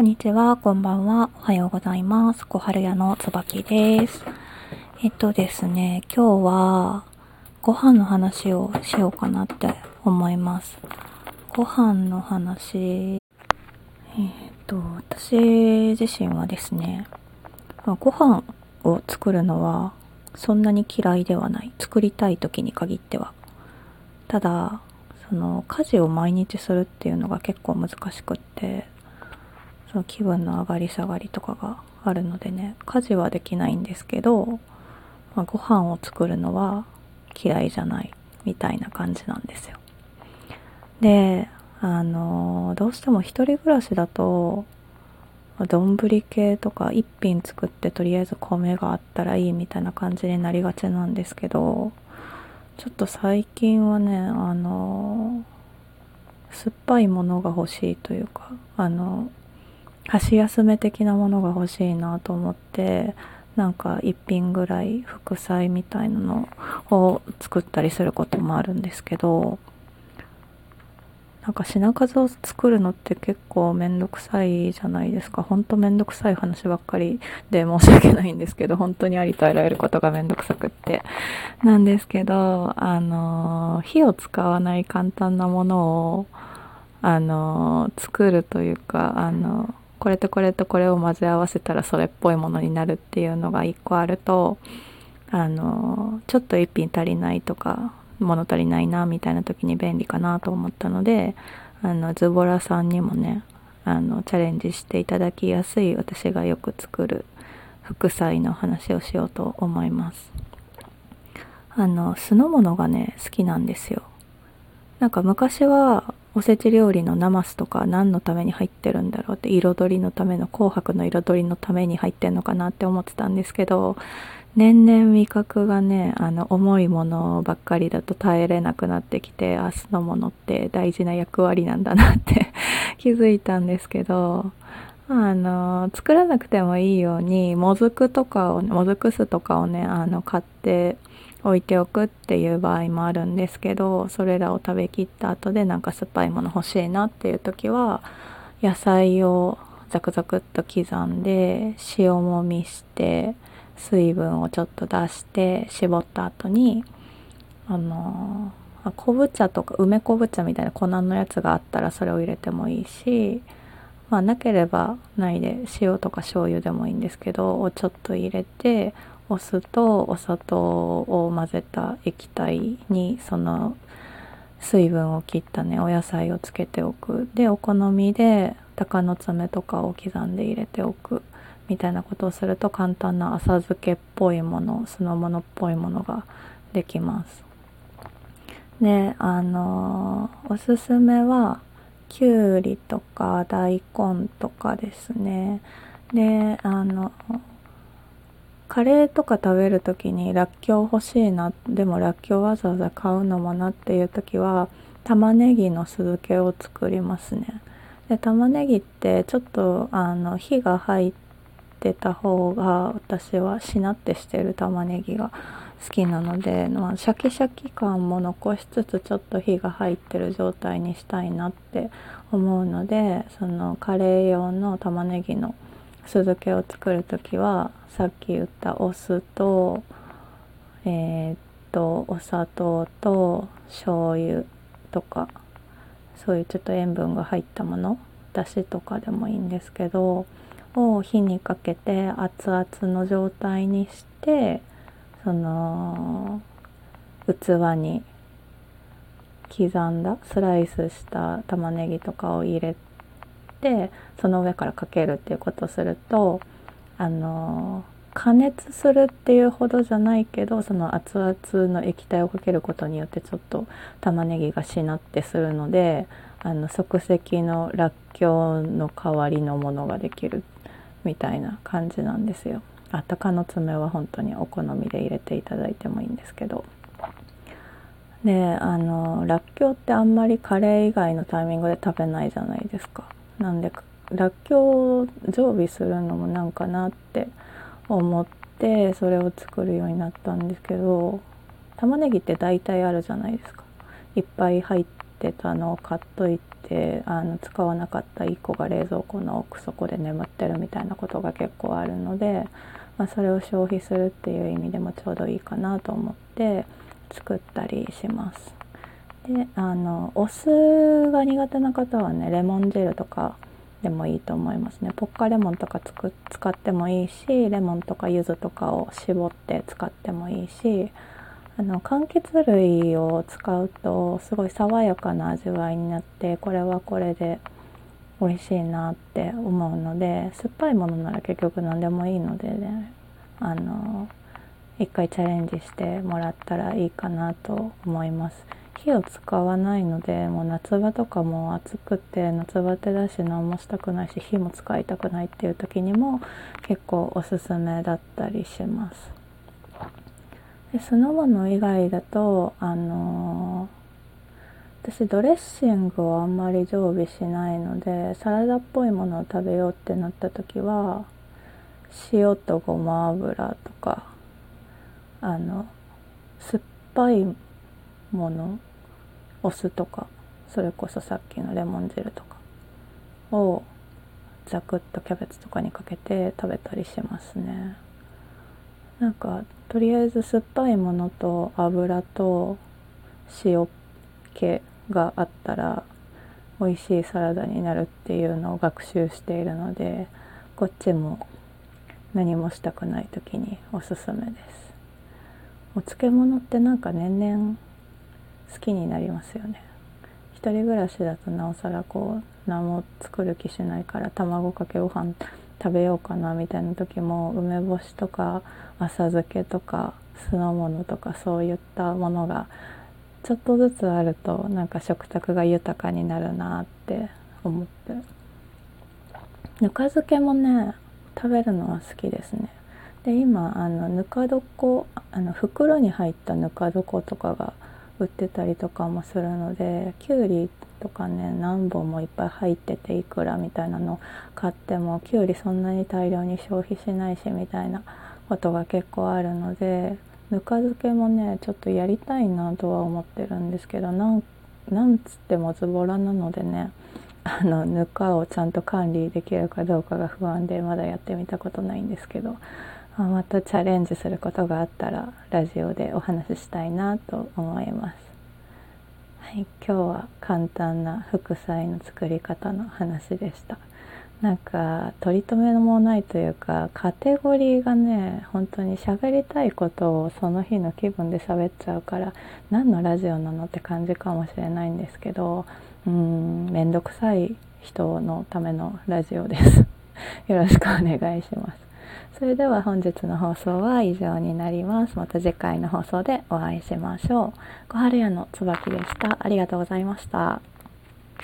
こんにちは、こんばんは、おはようございます。小春屋の椿です。えっとですね、今日はご飯の話をしようかなって思います。ご飯の話、えっと、私自身はですね、ご飯を作るのはそんなに嫌いではない。作りたい時に限っては。ただ、その家事を毎日するっていうのが結構難しくって、その気分の上がり下がりとかがあるのでね、家事はできないんですけど、まあ、ご飯を作るのは嫌いじゃないみたいな感じなんですよ。で、あの、どうしても一人暮らしだと、丼系とか一品作ってとりあえず米があったらいいみたいな感じになりがちなんですけど、ちょっと最近はね、あの、酸っぱいものが欲しいというか、あの、箸休め的なものが欲しいなと思って、なんか一品ぐらい副菜みたいなのを作ったりすることもあるんですけど、なんか品数を作るのって結構めんどくさいじゃないですか。ほんとめんどくさい話ばっかりで申し訳ないんですけど、本当にありとあらゆることがめんどくさくって。なんですけど、あの、火を使わない簡単なものを、あの、作るというか、あの、これとこれとこれを混ぜ合わせたらそれっぽいものになるっていうのが一個あると、あの、ちょっと一品足りないとか、物足りないなみたいな時に便利かなと思ったのであのズボラさんにもねあのチャレンジしていただきやすい私がよく作る副菜の話をしようと思います。あの酢の物がね好きなんですよ。なんか昔はおせち料理のナマスとか何のために入ってるんだろうって彩りのための紅白の彩りのために入ってんのかなって思ってたんですけど年々味覚がねあの重いものばっかりだと耐えれなくなってきて明日のものって大事な役割なんだなって 気づいたんですけどあの作らなくてもいいようにもずくとかをもずく酢とかをねあの買って置いておくっていう場合もあるんですけどそれらを食べきった後でなんか酸っぱいもの欲しいなっていう時は野菜をザクザクっと刻んで塩もみして水分をちょっと出して絞った後にあの昆布茶とか梅昆布茶みたいな粉のやつがあったらそれを入れてもいいしまあなければないで塩とか醤油でもいいんですけどをちょっと入れてお酢とお砂糖を混ぜた液体にその水分を切ったねお野菜をつけておく。でお好みで鷹の爪とかを刻んで入れておく。みたいなことをすると簡単な浅漬けっぽいもの酢の物っぽいものができます。であのおすすめはきゅうりとか大根とかですね。であのカレーとか食べる時にらっきょう欲しいなでもらっきょうわざわざ買うのもなっていう時は玉ねぎの酢漬けを作りますね。で玉ねぎってちょっとあの火が入ってた方が私はしなってしてる玉ねぎが好きなので、まあ、シャキシャキ感も残しつつちょっと火が入ってる状態にしたいなって思うのでそのカレー用の玉ねぎの酢漬けを作る時はさっき言ったお酢とえー、っとお砂糖と醤油とかそういうちょっと塩分が入ったものだしとかでもいいんですけどを火にかけて熱々の状態にしてその器に刻んだスライスした玉ねぎとかを入れてその上からかけるっていうことをするとあの加熱するっていうほどじゃないけどその熱々の液体をかけることによってちょっと玉ねぎがしなってするのであの即席のらっきょうの代わりのものができる。みたいな感じなんですよ。あ鷹の爪は本当にお好みで入れていただいてもいいんですけど。であのらっきょうってあんまりカレー以外のタイミングで食べないじゃないですか。なんでらっきょうを常備するのもなんかなって思ってそれを作るようになったんですけど玉ねぎって大体あるじゃないですか。いっぱい入っってたのを買っといてあの使わなかった1個が冷蔵庫の奥底で眠ってるみたいなことが結構あるので、まあ、それを消費するっていう意味でもちょうどいいかなと思って作ったりします。であのお酢が苦手な方はねレモン汁とかでもいいと思いますねポッカレモンとかつく使ってもいいしレモンとか柚子とかを絞って使ってもいいしあの柑橘類を使うとすごい爽やかな味わいになってこれはこれで美味しいなって思うので酸っぱいものなら結局何でもいいのでねあの一回チャレンジしてもらったらいいかなと思います。火を使わないのでもう夏場とかも暑くて夏バテだし何もしたくないし火も使いたくないっていう時にも結構おすすめだったりします。で酢の物以外だとあのー、私ドレッシングをあんまり常備しないのでサラダっぽいものを食べようってなった時は塩とごま油とかあの酸っぱいものお酢とかそれこそさっきのレモン汁とかをザクッとキャベツとかにかけて食べたりしますね。なんかとりあえず酸っぱいものと油と塩気があったら美味しいサラダになるっていうのを学習しているのでこっちも何もしたくない時におすすめです。お漬物ってなんか年々好きになりますよね。一人暮らしだとなおさらこう何も作る気しないから卵かけご飯食べようかなみたいな時も梅干しとか浅漬けとか酢の物とかそういったものがちょっとずつあるとなんか食卓が豊かになるなって思って。ぬか漬けもね食べるのは好きですね。で今あのぬか床あの袋に入ったぬか床とかが売ってたりとかもするのできゅうりとかね何本もいっぱい入ってていくらみたいなの買ってもきゅうりそんなに大量に消費しないしみたいなことが結構あるのでぬか漬けもねちょっとやりたいなとは思ってるんですけどなんつってもズボラなのでねあのぬかをちゃんと管理できるかどうかが不安でまだやってみたことないんですけど。またチャレンジすることがあったらラジオでお話ししたいなと思います。はい、今日は簡単な副菜の作り方の話でした。なんか取り留めもないというかカテゴリーがね本当に喋りたいことをその日の気分で喋っちゃうから何のラジオなのって感じかもしれないんですけどうんめんどくさい人のためのラジオです。よろしくお願いします。それでは本日の放送は以上になります。また次回の放送でお会いしましょう。小春屋の椿でした。ありがとうございました。